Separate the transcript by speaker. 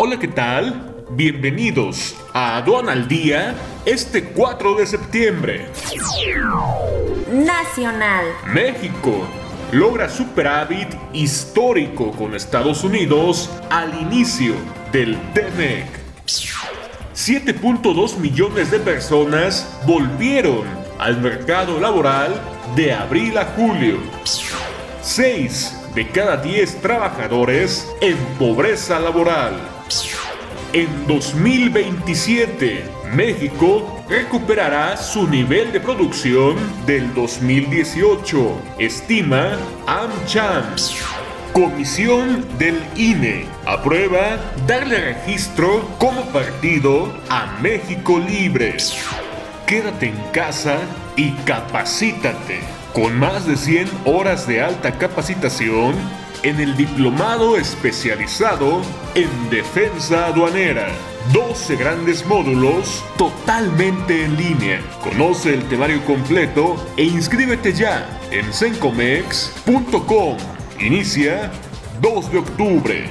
Speaker 1: Hola, ¿qué tal? Bienvenidos a Aduana al Día este 4 de septiembre.
Speaker 2: Nacional.
Speaker 1: México logra superávit histórico con Estados Unidos al inicio del TEMEC. 7.2 millones de personas volvieron al mercado laboral de abril a julio. 6 de cada 10 trabajadores en pobreza laboral. En 2027, México recuperará su nivel de producción del 2018, estima AmCham. Comisión del INE aprueba darle registro como partido a México Libre. Quédate en casa y capacítate. Con más de 100 horas de alta capacitación, en el diplomado especializado en defensa aduanera. 12 grandes módulos totalmente en línea. Conoce el temario completo e inscríbete ya en sencomex.com. Inicia 2 de octubre.